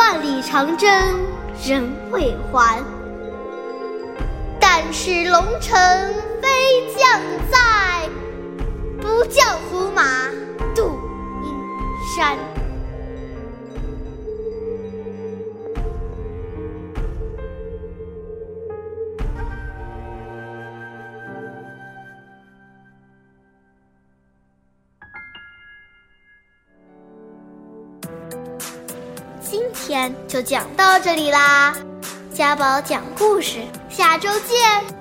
万里长征人未还。但使龙城飞将在，不教胡马度阴山。今天就讲到这里啦，家宝讲故事，下周见。